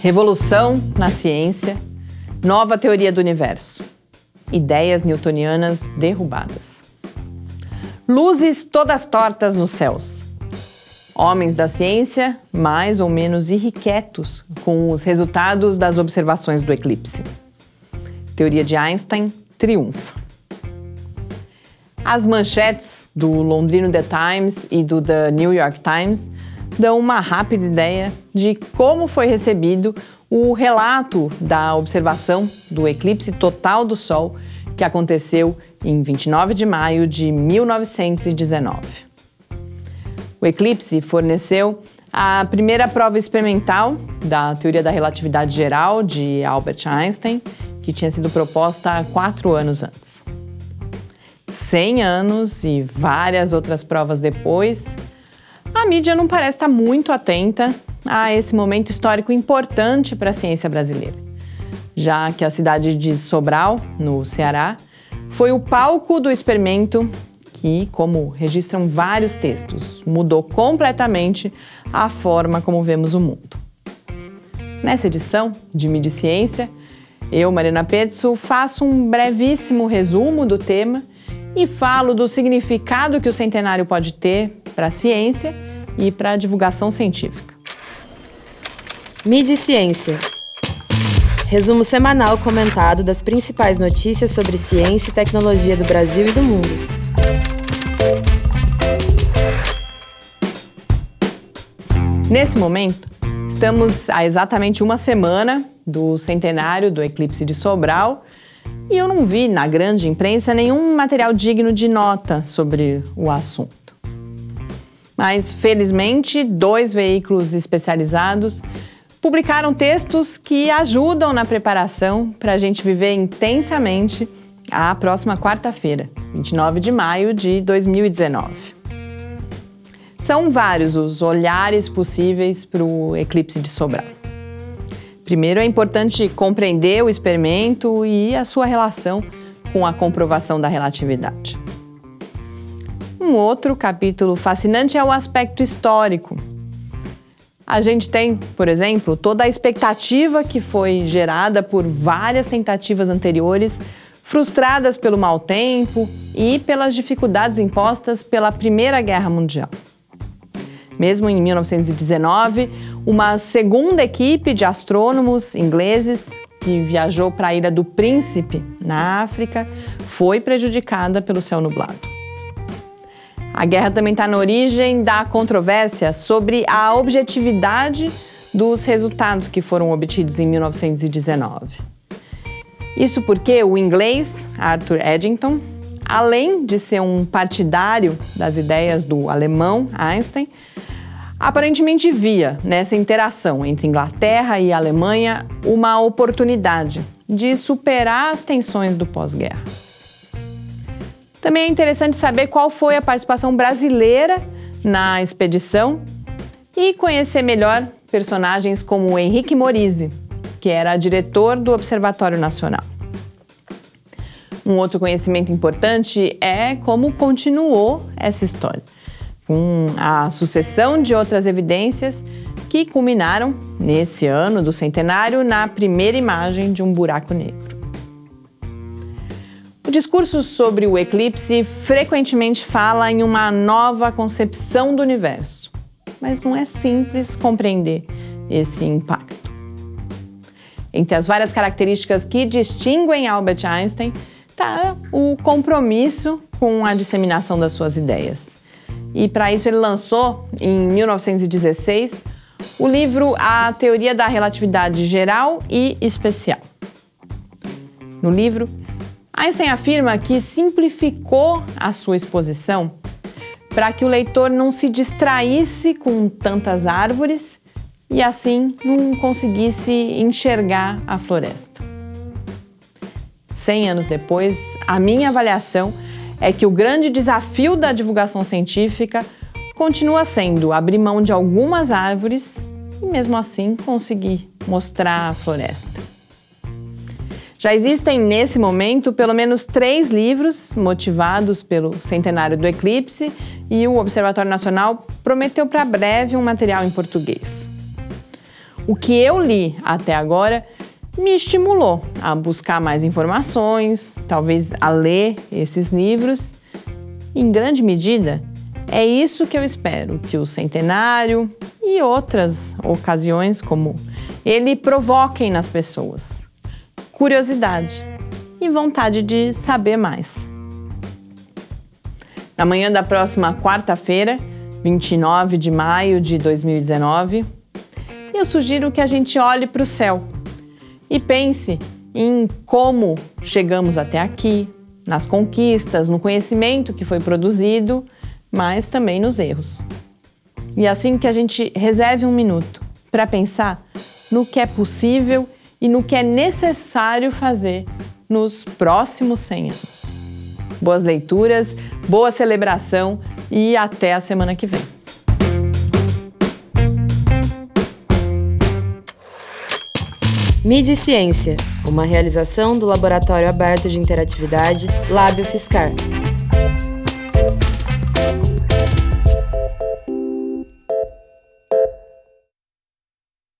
Revolução na ciência, nova teoria do universo, ideias newtonianas derrubadas. Luzes todas tortas nos céus. Homens da ciência mais ou menos irrequietos com os resultados das observações do eclipse. Teoria de Einstein triunfa. As manchetes do Londrino The Times e do The New York Times dão uma rápida ideia de como foi recebido o relato da observação do eclipse total do Sol que aconteceu em 29 de maio de 1919. O eclipse forneceu a primeira prova experimental da teoria da relatividade geral de Albert Einstein, que tinha sido proposta quatro anos antes. Cem anos e várias outras provas depois, a mídia não parece estar muito atenta a esse momento histórico importante para a ciência brasileira, já que a cidade de Sobral, no Ceará, foi o palco do experimento que, como registram vários textos, mudou completamente a forma como vemos o mundo. Nessa edição de Mídia Ciência, eu, Marina Petzo, faço um brevíssimo resumo do tema e falo do significado que o centenário pode ter para a ciência e para a divulgação científica. Mídia e Ciência. Resumo semanal comentado das principais notícias sobre ciência e tecnologia do Brasil e do mundo. Nesse momento, estamos há exatamente uma semana do centenário do eclipse de Sobral e eu não vi na grande imprensa nenhum material digno de nota sobre o assunto. Mas, felizmente, dois veículos especializados publicaram textos que ajudam na preparação para a gente viver intensamente a próxima quarta-feira, 29 de maio de 2019. São vários os olhares possíveis para o eclipse de Sobral. Primeiro, é importante compreender o experimento e a sua relação com a comprovação da relatividade. Um outro capítulo fascinante é o aspecto histórico. A gente tem, por exemplo, toda a expectativa que foi gerada por várias tentativas anteriores, frustradas pelo mau tempo e pelas dificuldades impostas pela Primeira Guerra Mundial. Mesmo em 1919, uma segunda equipe de astrônomos ingleses que viajou para a Ilha do Príncipe, na África, foi prejudicada pelo céu nublado. A guerra também está na origem da controvérsia sobre a objetividade dos resultados que foram obtidos em 1919. Isso porque o inglês Arthur Eddington, além de ser um partidário das ideias do alemão Einstein, aparentemente via nessa interação entre Inglaterra e Alemanha uma oportunidade de superar as tensões do pós-guerra. Também é interessante saber qual foi a participação brasileira na expedição e conhecer melhor personagens como Henrique Morise, que era diretor do Observatório Nacional. Um outro conhecimento importante é como continuou essa história, com a sucessão de outras evidências que culminaram, nesse ano do centenário, na primeira imagem de um buraco negro. O discurso sobre o eclipse frequentemente fala em uma nova concepção do universo, mas não é simples compreender esse impacto. Entre as várias características que distinguem Albert Einstein está o compromisso com a disseminação das suas ideias. E para isso ele lançou, em 1916, o livro A Teoria da Relatividade Geral e Especial. No livro, Einstein afirma que simplificou a sua exposição para que o leitor não se distraísse com tantas árvores e assim não conseguisse enxergar a floresta. Cem anos depois, a minha avaliação é que o grande desafio da divulgação científica continua sendo abrir mão de algumas árvores e, mesmo assim, conseguir mostrar a floresta. Já existem, nesse momento, pelo menos três livros motivados pelo centenário do eclipse e o Observatório Nacional prometeu para breve um material em português. O que eu li até agora me estimulou a buscar mais informações, talvez a ler esses livros. Em grande medida, é isso que eu espero que o centenário e outras ocasiões como ele provoquem nas pessoas curiosidade e vontade de saber mais. Na manhã da próxima quarta-feira, 29 de maio de 2019, eu sugiro que a gente olhe para o céu e pense em como chegamos até aqui, nas conquistas, no conhecimento que foi produzido, mas também nos erros. E assim que a gente reserve um minuto para pensar no que é possível e no que é necessário fazer nos próximos 100 anos. Boas leituras, boa celebração e até a semana que vem. Mídia e Ciência, uma realização do Laboratório Aberto de Interatividade Lábio Fiscar.